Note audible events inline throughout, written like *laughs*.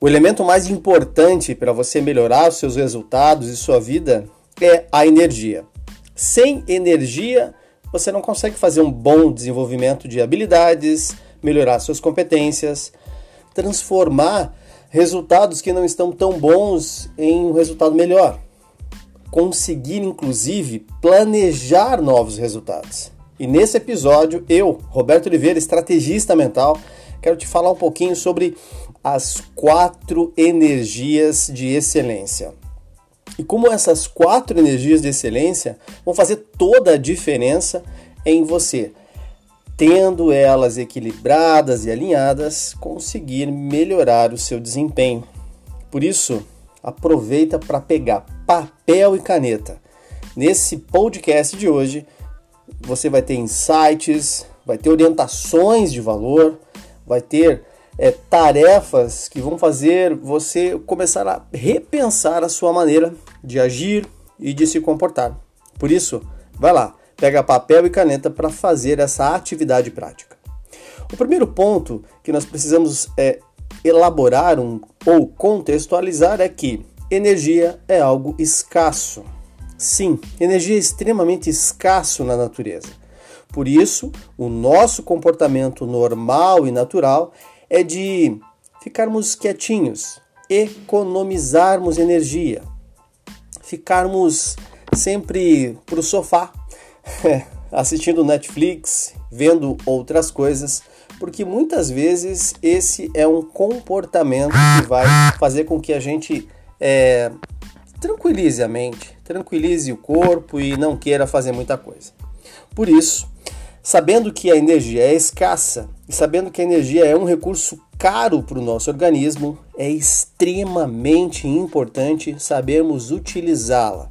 O elemento mais importante para você melhorar os seus resultados e sua vida é a energia. Sem energia, você não consegue fazer um bom desenvolvimento de habilidades, melhorar suas competências, transformar resultados que não estão tão bons em um resultado melhor. Conseguir, inclusive, planejar novos resultados. E nesse episódio, eu, Roberto Oliveira, estrategista mental, quero te falar um pouquinho sobre as quatro energias de excelência. E como essas quatro energias de excelência vão fazer toda a diferença em você, tendo elas equilibradas e alinhadas, conseguir melhorar o seu desempenho. Por isso, aproveita para pegar papel e caneta. Nesse podcast de hoje, você vai ter insights, vai ter orientações de valor, vai ter é, tarefas que vão fazer você começar a repensar a sua maneira de agir e de se comportar. Por isso, vai lá, pega papel e caneta para fazer essa atividade prática. O primeiro ponto que nós precisamos é, elaborar um, ou contextualizar é que energia é algo escasso. Sim, energia é extremamente escasso na natureza. Por isso, o nosso comportamento normal e natural é de ficarmos quietinhos, economizarmos energia, ficarmos sempre para o sofá, *laughs* assistindo Netflix, vendo outras coisas, porque muitas vezes esse é um comportamento que vai fazer com que a gente é, tranquilize a mente, tranquilize o corpo e não queira fazer muita coisa. Por isso, Sabendo que a energia é escassa e sabendo que a energia é um recurso caro para o nosso organismo, é extremamente importante sabermos utilizá-la.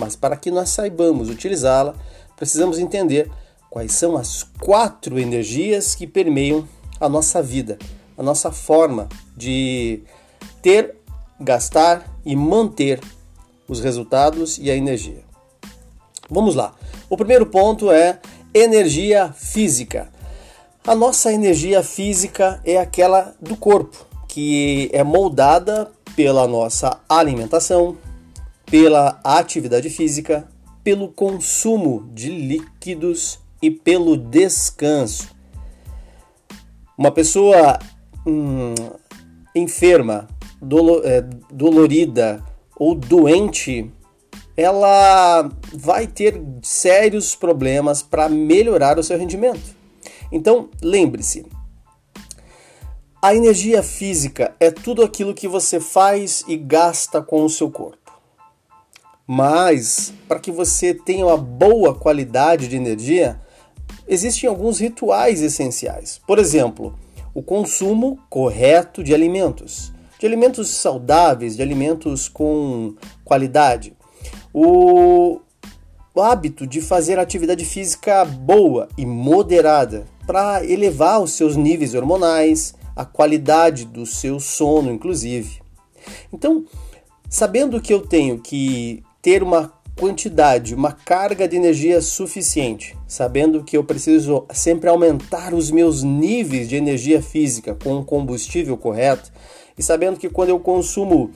Mas para que nós saibamos utilizá-la, precisamos entender quais são as quatro energias que permeiam a nossa vida, a nossa forma de ter, gastar e manter os resultados e a energia. Vamos lá. O primeiro ponto é Energia física. A nossa energia física é aquela do corpo, que é moldada pela nossa alimentação, pela atividade física, pelo consumo de líquidos e pelo descanso. Uma pessoa hum, enferma, dolo, é, dolorida ou doente ela vai ter sérios problemas para melhorar o seu rendimento. Então, lembre-se, a energia física é tudo aquilo que você faz e gasta com o seu corpo. Mas, para que você tenha uma boa qualidade de energia, existem alguns rituais essenciais. Por exemplo, o consumo correto de alimentos, de alimentos saudáveis, de alimentos com qualidade o hábito de fazer atividade física boa e moderada para elevar os seus níveis hormonais, a qualidade do seu sono, inclusive. Então, sabendo que eu tenho que ter uma quantidade, uma carga de energia suficiente, sabendo que eu preciso sempre aumentar os meus níveis de energia física com o combustível correto, e sabendo que quando eu consumo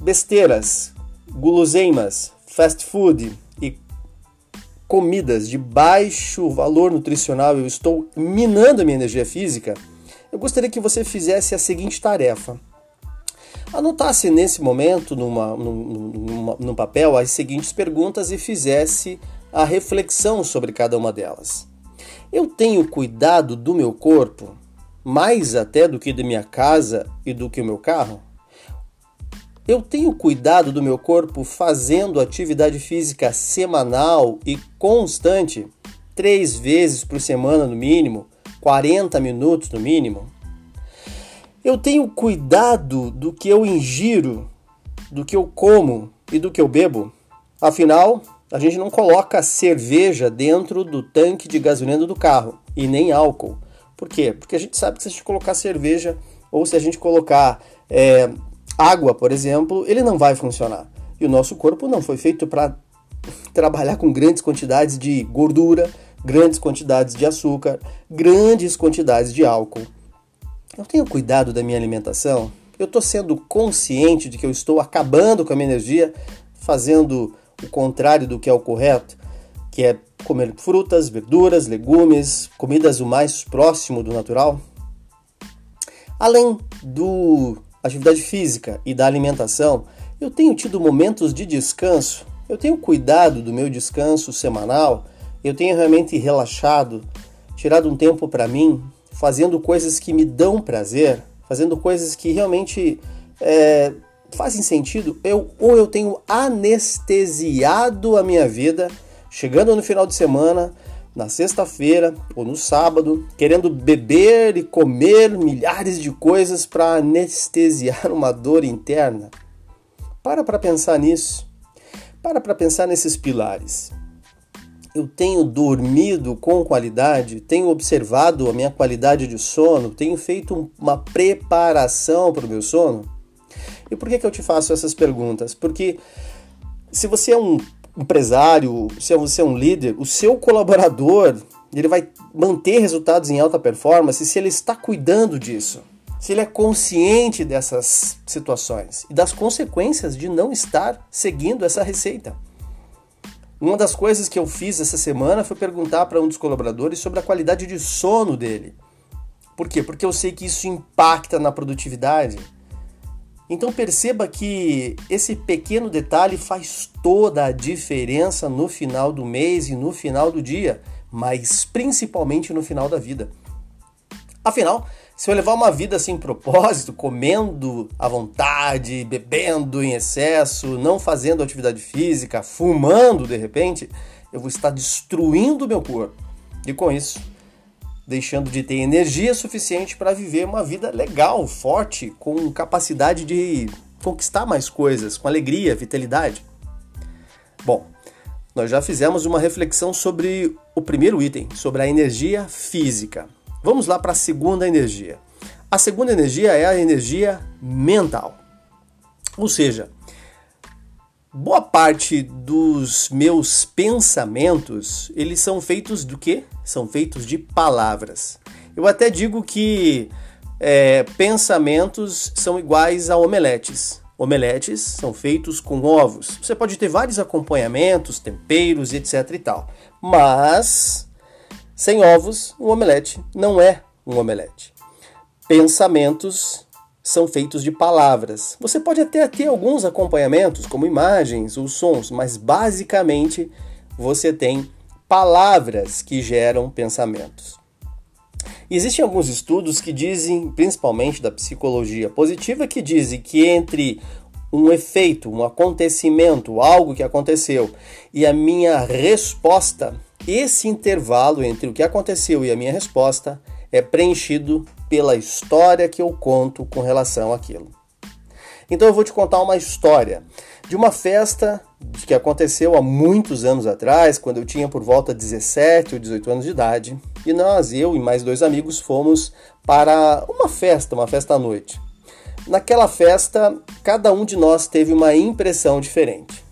besteiras, guloseimas, fast food e comidas de baixo valor nutricional, eu estou minando a minha energia física, eu gostaria que você fizesse a seguinte tarefa. Anotasse nesse momento numa, numa, num papel as seguintes perguntas e fizesse a reflexão sobre cada uma delas. Eu tenho cuidado do meu corpo mais até do que da minha casa e do que o meu carro? Eu tenho cuidado do meu corpo fazendo atividade física semanal e constante, três vezes por semana no mínimo, 40 minutos no mínimo. Eu tenho cuidado do que eu ingiro, do que eu como e do que eu bebo. Afinal, a gente não coloca cerveja dentro do tanque de gasolina do carro e nem álcool. Por quê? Porque a gente sabe que se a gente colocar cerveja ou se a gente colocar é, água, por exemplo, ele não vai funcionar. E o nosso corpo não foi feito para *laughs* trabalhar com grandes quantidades de gordura, grandes quantidades de açúcar, grandes quantidades de álcool. Eu tenho cuidado da minha alimentação, Eu estou sendo consciente de que eu estou acabando com a minha energia, fazendo o contrário do que é o correto, que é comer frutas, verduras, legumes, comidas o mais próximo do natural? Além do atividade física e da alimentação, eu tenho tido momentos de descanso, eu tenho cuidado do meu descanso semanal, eu tenho realmente relaxado, tirado um tempo para mim, fazendo coisas que me dão prazer, fazendo coisas que realmente é, fazem sentido. Eu, ou eu tenho anestesiado a minha vida, chegando no final de semana, na sexta-feira ou no sábado, querendo beber e comer milhares de coisas para anestesiar *laughs* uma dor interna. Para para pensar nisso. Para para pensar nesses pilares. Eu tenho dormido com qualidade, tenho observado a minha qualidade de sono, tenho feito uma preparação para o meu sono? E por que, que eu te faço essas perguntas? Porque se você é um empresário, se você é um líder, o seu colaborador ele vai manter resultados em alta performance se ele está cuidando disso, se ele é consciente dessas situações e das consequências de não estar seguindo essa receita. Uma das coisas que eu fiz essa semana foi perguntar para um dos colaboradores sobre a qualidade de sono dele. Por quê? Porque eu sei que isso impacta na produtividade. Então perceba que esse pequeno detalhe faz toda a diferença no final do mês e no final do dia, mas principalmente no final da vida. Afinal, se eu levar uma vida sem propósito, comendo à vontade, bebendo em excesso, não fazendo atividade física, fumando de repente, eu vou estar destruindo o meu corpo. E com isso, deixando de ter energia suficiente para viver uma vida legal, forte, com capacidade de conquistar mais coisas, com alegria, vitalidade. Bom, nós já fizemos uma reflexão sobre o primeiro item, sobre a energia física. Vamos lá para a segunda energia. A segunda energia é a energia mental. Ou seja, boa parte dos meus pensamentos, eles são feitos do que? São feitos de palavras. Eu até digo que é, pensamentos são iguais a omeletes. Omeletes são feitos com ovos. Você pode ter vários acompanhamentos, temperos, etc e tal. Mas sem ovos, um omelete não é um omelete. Pensamentos são feitos de palavras. Você pode até ter alguns acompanhamentos, como imagens ou sons, mas basicamente você tem palavras que geram pensamentos. Existem alguns estudos que dizem, principalmente da psicologia positiva, que dizem que entre um efeito, um acontecimento, algo que aconteceu e a minha resposta, esse intervalo entre o que aconteceu e a minha resposta é preenchido pela história que eu conto com relação àquilo. Então eu vou te contar uma história de uma festa que aconteceu há muitos anos atrás, quando eu tinha por volta de 17 ou 18 anos de idade, e nós, eu e mais dois amigos, fomos para uma festa, uma festa à noite. Naquela festa, cada um de nós teve uma impressão diferente.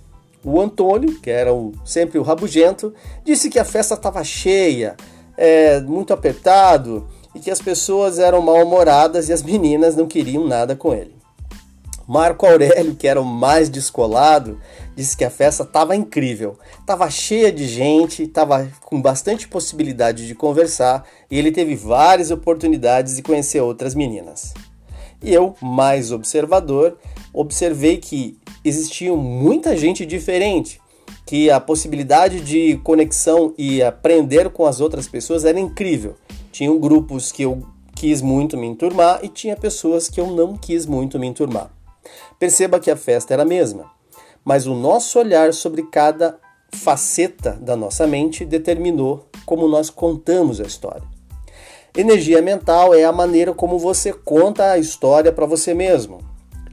O Antônio, que era o, sempre o rabugento, disse que a festa estava cheia, é, muito apertado e que as pessoas eram mal-humoradas e as meninas não queriam nada com ele. Marco Aurélio, que era o mais descolado, disse que a festa estava incrível, estava cheia de gente, estava com bastante possibilidade de conversar e ele teve várias oportunidades de conhecer outras meninas. E eu, mais observador, observei que existia muita gente diferente, que a possibilidade de conexão e aprender com as outras pessoas era incrível. Tinham grupos que eu quis muito me enturmar e tinha pessoas que eu não quis muito me enturmar. Perceba que a festa era a mesma, mas o nosso olhar sobre cada faceta da nossa mente determinou como nós contamos a história. Energia mental é a maneira como você conta a história para você mesmo.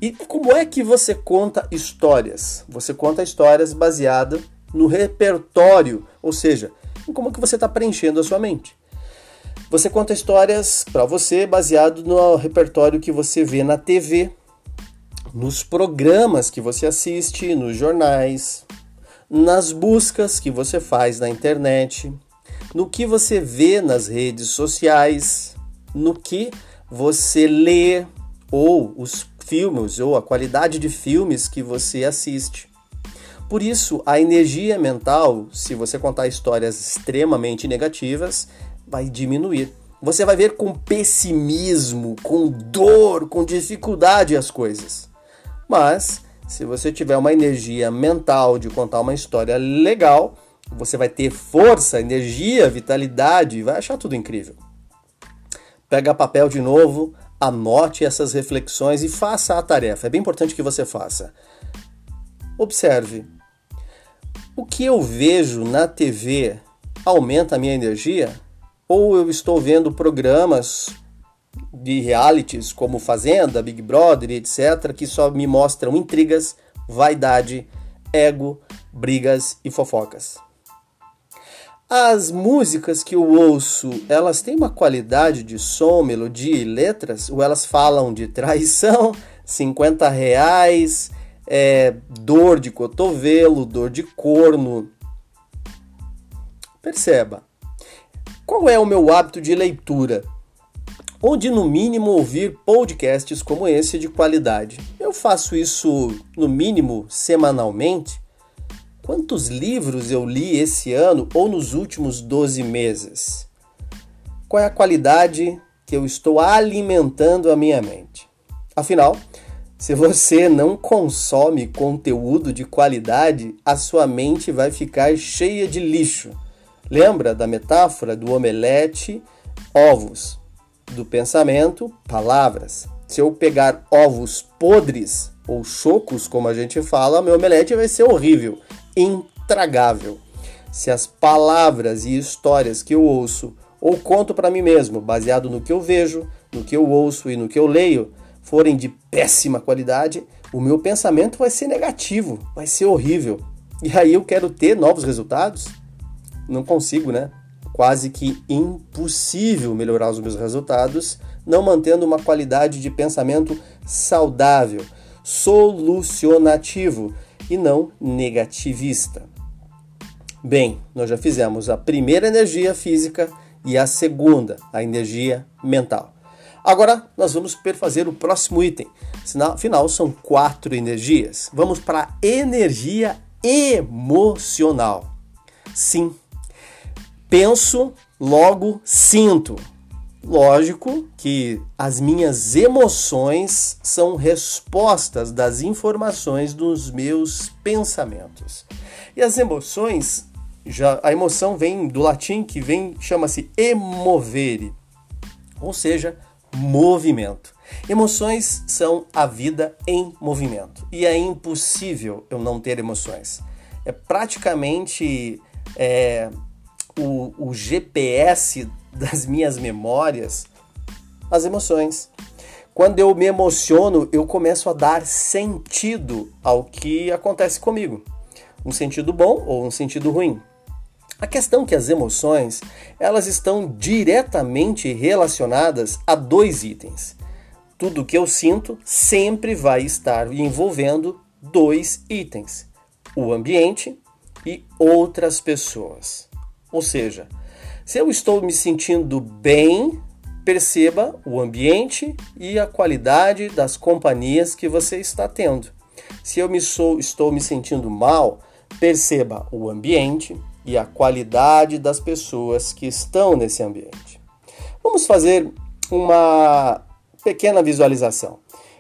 E como é que você conta histórias? Você conta histórias baseada no repertório, ou seja, em como que você está preenchendo a sua mente. Você conta histórias para você baseado no repertório que você vê na TV, nos programas que você assiste, nos jornais, nas buscas que você faz na internet, no que você vê nas redes sociais, no que você lê ou os filmes ou a qualidade de filmes que você assiste. Por isso, a energia mental, se você contar histórias extremamente negativas, vai diminuir. Você vai ver com pessimismo, com dor, com dificuldade as coisas. Mas, se você tiver uma energia mental de contar uma história legal, você vai ter força, energia, vitalidade vai achar tudo incrível. Pega papel de novo, anote essas reflexões e faça a tarefa. É bem importante que você faça. Observe. O que eu vejo na TV aumenta a minha energia? Ou eu estou vendo programas de realities como Fazenda, Big Brother etc., que só me mostram intrigas, vaidade, ego, brigas e fofocas? As músicas que eu ouço, elas têm uma qualidade de som, melodia e letras? Ou elas falam de traição, *laughs* 50 reais, é, dor de cotovelo, dor de corno? Perceba, qual é o meu hábito de leitura? Onde no mínimo ouvir podcasts como esse de qualidade. Eu faço isso no mínimo semanalmente Quantos livros eu li esse ano ou nos últimos 12 meses? Qual é a qualidade que eu estou alimentando a minha mente? Afinal, se você não consome conteúdo de qualidade, a sua mente vai ficar cheia de lixo. Lembra da metáfora do omelete, ovos, do pensamento, palavras. Se eu pegar ovos podres ou chocos, como a gente fala, meu omelete vai ser horrível intragável. Se as palavras e histórias que eu ouço ou conto para mim mesmo, baseado no que eu vejo, no que eu ouço e no que eu leio, forem de péssima qualidade, o meu pensamento vai ser negativo, vai ser horrível. E aí eu quero ter novos resultados? Não consigo, né? Quase que impossível melhorar os meus resultados não mantendo uma qualidade de pensamento saudável, solucionativo e não negativista. Bem, nós já fizemos a primeira energia física e a segunda, a energia mental. Agora nós vamos perfazer o próximo item. Afinal, são quatro energias. Vamos para a energia emocional. Sim, penso, logo sinto. Lógico que as minhas emoções são respostas das informações dos meus pensamentos. E as emoções, já a emoção vem do latim que vem chama-se emovere, ou seja, movimento. Emoções são a vida em movimento e é impossível eu não ter emoções. É praticamente é, o, o GPS das minhas memórias as emoções. Quando eu me emociono, eu começo a dar sentido ao que acontece comigo. Um sentido bom ou um sentido ruim. A questão é que as emoções, elas estão diretamente relacionadas a dois itens. Tudo que eu sinto sempre vai estar envolvendo dois itens: o ambiente e outras pessoas. Ou seja, se eu estou me sentindo bem, perceba o ambiente e a qualidade das companhias que você está tendo. Se eu me sou, estou me sentindo mal, perceba o ambiente e a qualidade das pessoas que estão nesse ambiente. Vamos fazer uma pequena visualização.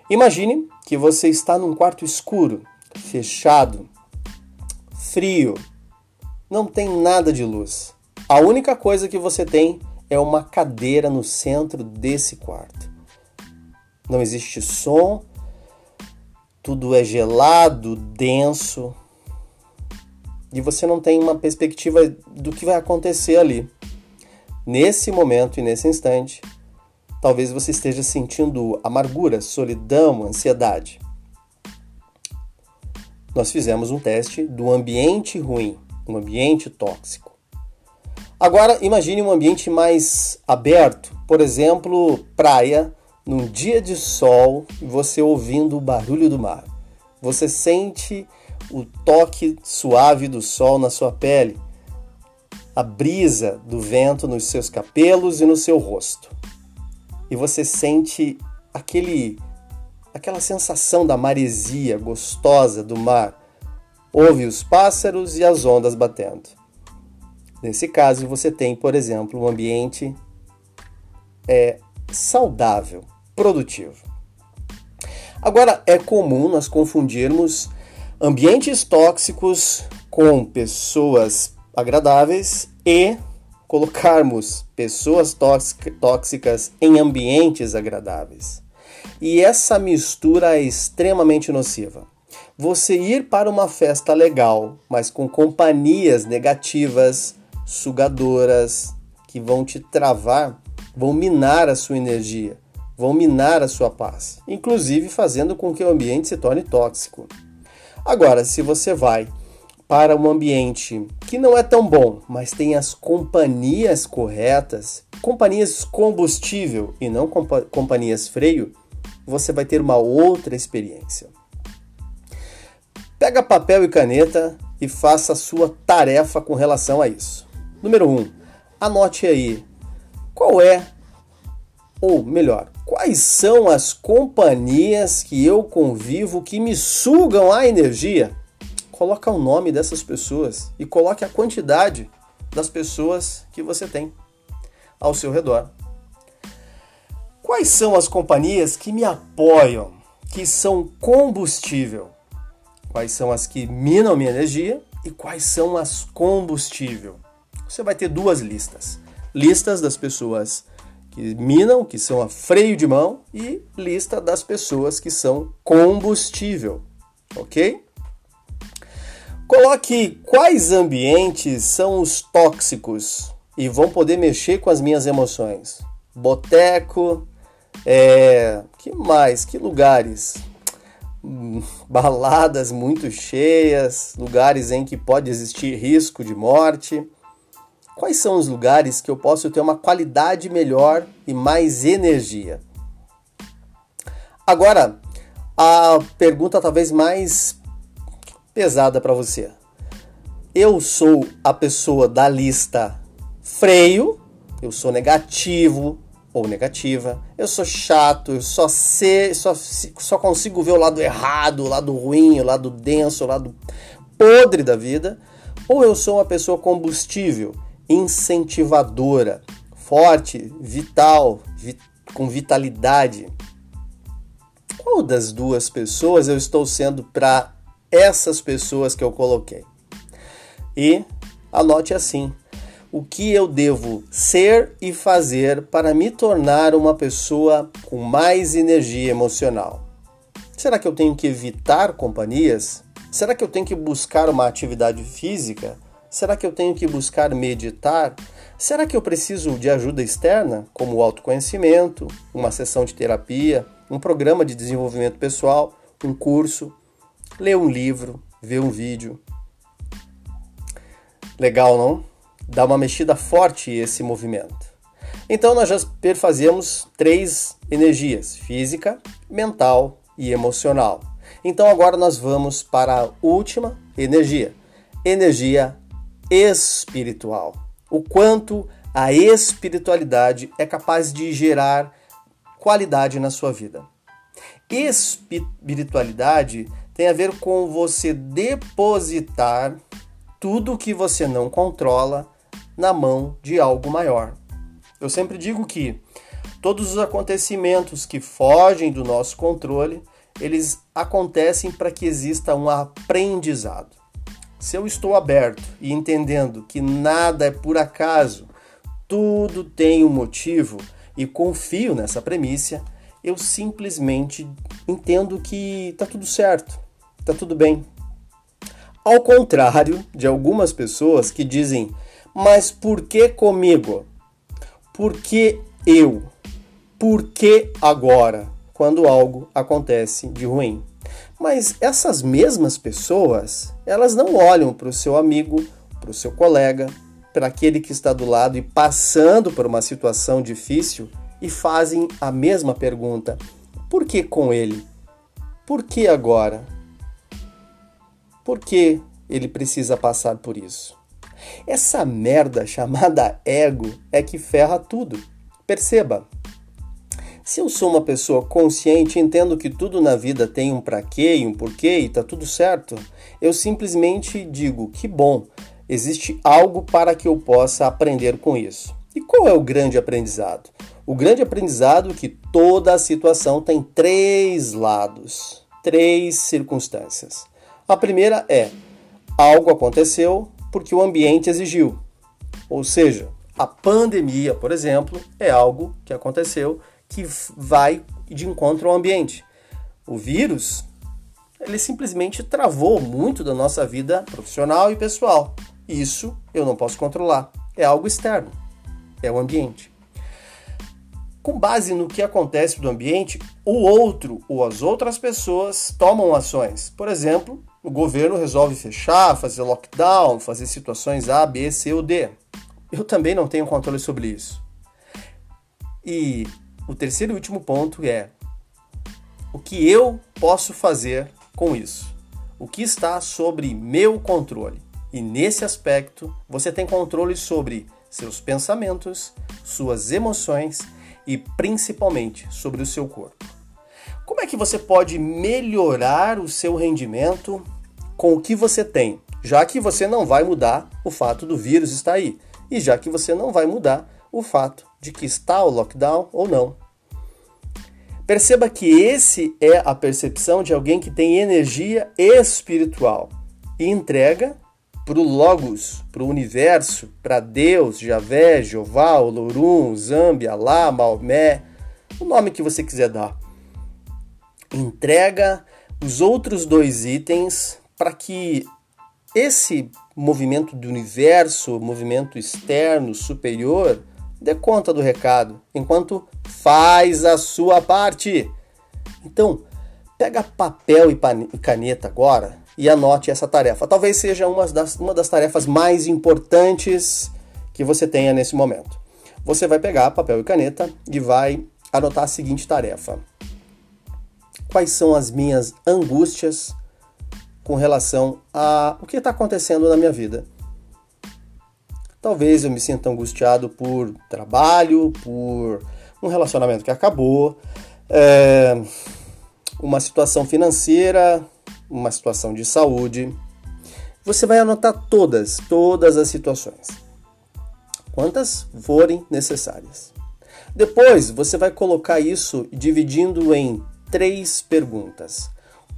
Imagine que você está num quarto escuro, fechado, frio, não tem nada de luz. A única coisa que você tem é uma cadeira no centro desse quarto. Não existe som, tudo é gelado, denso, e você não tem uma perspectiva do que vai acontecer ali. Nesse momento e nesse instante, talvez você esteja sentindo amargura, solidão, ansiedade. Nós fizemos um teste do ambiente ruim, um ambiente tóxico. Agora imagine um ambiente mais aberto, por exemplo, praia, num dia de sol, você ouvindo o barulho do mar. Você sente o toque suave do sol na sua pele, a brisa do vento nos seus cabelos e no seu rosto. E você sente aquele aquela sensação da maresia gostosa do mar. Ouve os pássaros e as ondas batendo. Nesse caso, você tem, por exemplo, um ambiente é, saudável, produtivo. Agora, é comum nós confundirmos ambientes tóxicos com pessoas agradáveis e colocarmos pessoas tóxicas em ambientes agradáveis. E essa mistura é extremamente nociva. Você ir para uma festa legal, mas com companhias negativas, sugadoras, que vão te travar, vão minar a sua energia, vão minar a sua paz, inclusive fazendo com que o ambiente se torne tóxico. Agora, se você vai para um ambiente que não é tão bom, mas tem as companhias corretas, companhias combustível e não compa companhias freio, você vai ter uma outra experiência. Pega papel e caneta e faça a sua tarefa com relação a isso. Número 1. Um, anote aí qual é, ou melhor, quais são as companhias que eu convivo que me sugam a energia coloca o nome dessas pessoas e coloque a quantidade das pessoas que você tem ao seu redor. Quais são as companhias que me apoiam, que são combustível? Quais são as que minam minha energia e quais são as combustível? Você vai ter duas listas: listas das pessoas que minam, que são a freio de mão, e lista das pessoas que são combustível, ok? Coloque quais ambientes são os tóxicos e vão poder mexer com as minhas emoções. Boteco, é, que mais? Que lugares? *laughs* Baladas muito cheias, lugares em que pode existir risco de morte. Quais são os lugares que eu posso ter uma qualidade melhor e mais energia? Agora, a pergunta talvez mais pesada para você. Eu sou a pessoa da lista freio, eu sou negativo ou negativa, eu sou chato, eu só, sei, só, só consigo ver o lado errado, o lado ruim, o lado denso, o lado podre da vida, ou eu sou uma pessoa combustível, incentivadora, forte, vital, vi, com vitalidade. Qual das duas pessoas eu estou sendo para essas pessoas que eu coloquei. E anote assim: o que eu devo ser e fazer para me tornar uma pessoa com mais energia emocional? Será que eu tenho que evitar companhias? Será que eu tenho que buscar uma atividade física? Será que eu tenho que buscar meditar? Será que eu preciso de ajuda externa, como o autoconhecimento, uma sessão de terapia, um programa de desenvolvimento pessoal, um curso? ler um livro, ver um vídeo. Legal, não? Dá uma mexida forte esse movimento. Então nós já perfazemos três energias: física, mental e emocional. Então agora nós vamos para a última energia, energia espiritual. O quanto a espiritualidade é capaz de gerar qualidade na sua vida. Espiritualidade tem a ver com você depositar tudo que você não controla na mão de algo maior. Eu sempre digo que todos os acontecimentos que fogem do nosso controle, eles acontecem para que exista um aprendizado. Se eu estou aberto e entendendo que nada é por acaso, tudo tem um motivo e confio nessa premissa, eu simplesmente entendo que está tudo certo tá tudo bem. Ao contrário de algumas pessoas que dizem, mas por que comigo? Por que eu? Por que agora? Quando algo acontece de ruim. Mas essas mesmas pessoas, elas não olham para o seu amigo, para o seu colega, para aquele que está do lado e passando por uma situação difícil e fazem a mesma pergunta: por que com ele? Por que agora? Por que ele precisa passar por isso? Essa merda chamada ego é que ferra tudo. Perceba, Se eu sou uma pessoa consciente, entendo que tudo na vida tem um para quê e um porquê e tá tudo certo, eu simplesmente digo que bom, existe algo para que eu possa aprender com isso. E qual é o grande aprendizado? O grande aprendizado é que toda a situação tem três lados, três circunstâncias. A primeira é algo aconteceu porque o ambiente exigiu. Ou seja, a pandemia, por exemplo, é algo que aconteceu que vai de encontro ao ambiente. O vírus, ele simplesmente travou muito da nossa vida profissional e pessoal. Isso eu não posso controlar. É algo externo. É o ambiente. Com base no que acontece do ambiente, o outro ou as outras pessoas tomam ações. Por exemplo, o governo resolve fechar, fazer lockdown, fazer situações A, B, C ou D. Eu também não tenho controle sobre isso. E o terceiro e último ponto é o que eu posso fazer com isso. O que está sobre meu controle. E nesse aspecto, você tem controle sobre seus pensamentos, suas emoções e principalmente sobre o seu corpo. Como é que você pode melhorar o seu rendimento com o que você tem, já que você não vai mudar o fato do vírus estar aí e já que você não vai mudar o fato de que está o lockdown ou não. Perceba que esse é a percepção de alguém que tem energia espiritual e entrega para o Logos, para o universo, para Deus, Javé, Jeová, Olorum, Zambi, Alá, Maomé, o nome que você quiser dar. Entrega os outros dois itens para que esse movimento do universo, movimento externo, superior, dê conta do recado, enquanto faz a sua parte. Então, pega papel e caneta agora e anote essa tarefa. Talvez seja uma das, uma das tarefas mais importantes que você tenha nesse momento. Você vai pegar papel e caneta e vai anotar a seguinte tarefa: Quais são as minhas angústias com relação a o que está acontecendo na minha vida? Talvez eu me sinta angustiado por trabalho, por um relacionamento que acabou, é, uma situação financeira uma situação de saúde. Você vai anotar todas, todas as situações. Quantas forem necessárias. Depois, você vai colocar isso dividindo em três perguntas.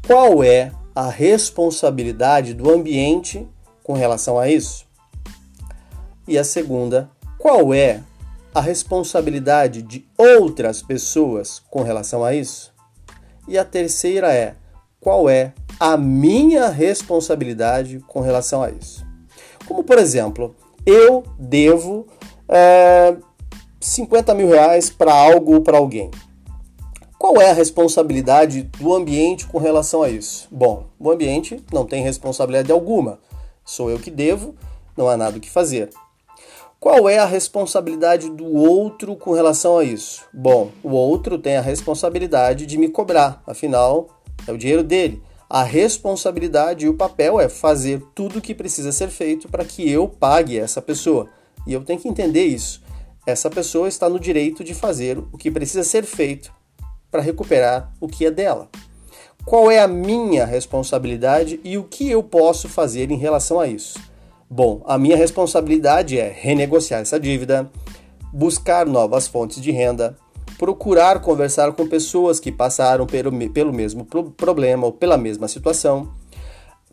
Qual é a responsabilidade do ambiente com relação a isso? E a segunda, qual é a responsabilidade de outras pessoas com relação a isso? E a terceira é, qual é a minha responsabilidade com relação a isso. Como, por exemplo, eu devo é, 50 mil reais para algo ou para alguém. Qual é a responsabilidade do ambiente com relação a isso? Bom, o ambiente não tem responsabilidade alguma. Sou eu que devo, não há nada o que fazer. Qual é a responsabilidade do outro com relação a isso? Bom, o outro tem a responsabilidade de me cobrar, afinal, é o dinheiro dele. A responsabilidade e o papel é fazer tudo o que precisa ser feito para que eu pague essa pessoa. E eu tenho que entender isso. Essa pessoa está no direito de fazer o que precisa ser feito para recuperar o que é dela. Qual é a minha responsabilidade e o que eu posso fazer em relação a isso? Bom, a minha responsabilidade é renegociar essa dívida, buscar novas fontes de renda, procurar conversar com pessoas que passaram pelo, pelo mesmo pro problema ou pela mesma situação,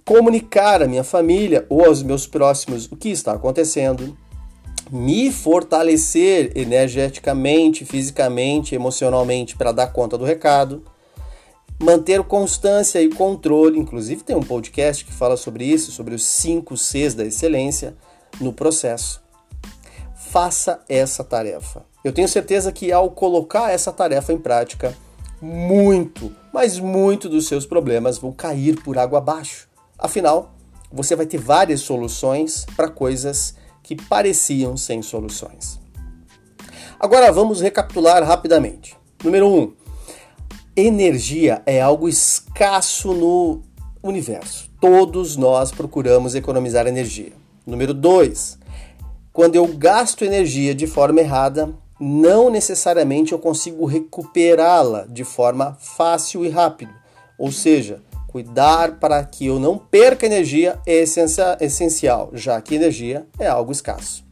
comunicar à minha família ou aos meus próximos o que está acontecendo, me fortalecer energeticamente, fisicamente, emocionalmente para dar conta do recado, manter constância e controle. Inclusive, tem um podcast que fala sobre isso, sobre os 5 Cs da excelência no processo. Faça essa tarefa. Eu tenho certeza que ao colocar essa tarefa em prática, muito, mas muito dos seus problemas vão cair por água abaixo. Afinal, você vai ter várias soluções para coisas que pareciam sem soluções. Agora vamos recapitular rapidamente. Número 1. Um, energia é algo escasso no universo. Todos nós procuramos economizar energia. Número 2. Quando eu gasto energia de forma errada, não necessariamente eu consigo recuperá-la de forma fácil e rápida. Ou seja, cuidar para que eu não perca energia é essencial, já que energia é algo escasso.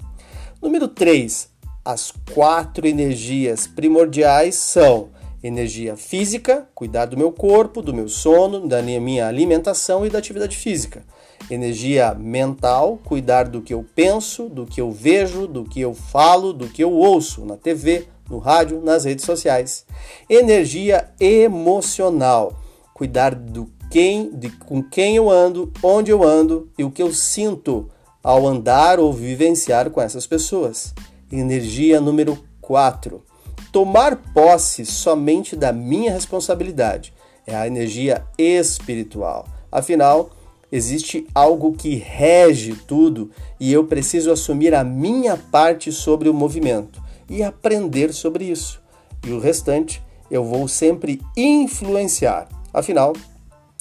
Número 3. As quatro energias primordiais são energia física, cuidar do meu corpo, do meu sono, da minha alimentação e da atividade física. Energia mental, cuidar do que eu penso, do que eu vejo, do que eu falo, do que eu ouço na TV, no rádio, nas redes sociais. Energia emocional, cuidar do quem, de com quem eu ando, onde eu ando e o que eu sinto ao andar ou vivenciar com essas pessoas. Energia número 4 tomar posse somente da minha responsabilidade. É a energia espiritual. Afinal, existe algo que rege tudo e eu preciso assumir a minha parte sobre o movimento e aprender sobre isso. E o restante eu vou sempre influenciar. Afinal,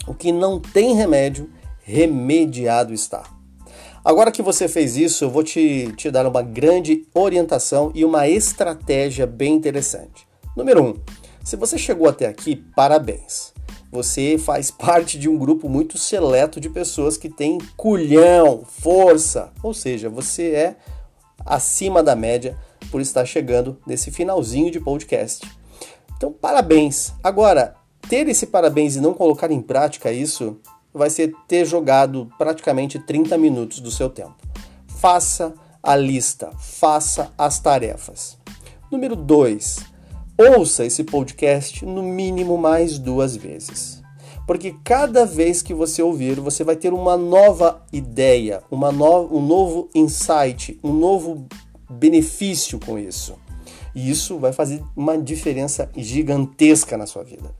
o que não tem remédio, remediado está. Agora que você fez isso, eu vou te, te dar uma grande orientação e uma estratégia bem interessante. Número 1. Um, se você chegou até aqui, parabéns. Você faz *laughs* parte de um grupo muito seleto de pessoas que tem culhão, força, ou seja, você é acima da média por estar chegando nesse finalzinho de podcast. Então, parabéns. Agora, ter esse parabéns e não colocar em prática isso vai ser ter jogado praticamente 30 minutos do seu tempo. Faça a lista, faça as tarefas. Número 2. Ouça esse podcast no mínimo mais duas vezes. Porque cada vez que você ouvir, você vai ter uma nova ideia, uma no um novo insight, um novo benefício com isso. E isso vai fazer uma diferença gigantesca na sua vida.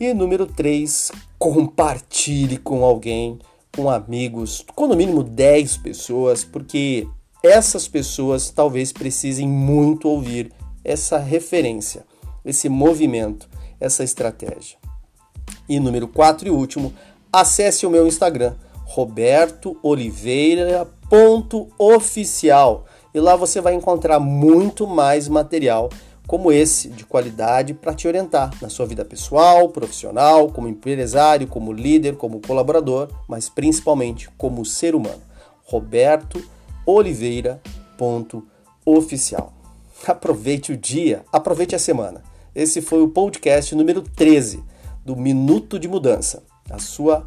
E número 3, compartilhe com alguém, com amigos, com no mínimo 10 pessoas, porque essas pessoas talvez precisem muito ouvir essa referência, esse movimento, essa estratégia. E número 4 e último, acesse o meu Instagram, robertooliveira.oficial. E lá você vai encontrar muito mais material como esse de qualidade para te orientar na sua vida pessoal, profissional, como empresário, como líder, como colaborador, mas principalmente como ser humano. Roberto Oliveira.oficial. Aproveite o dia, aproveite a semana. Esse foi o podcast número 13 do Minuto de Mudança. A sua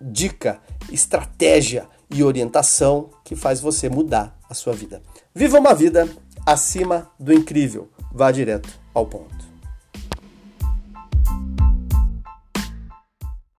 dica, estratégia e orientação que faz você mudar a sua vida. Viva uma vida acima do incrível. Vá direto ao ponto.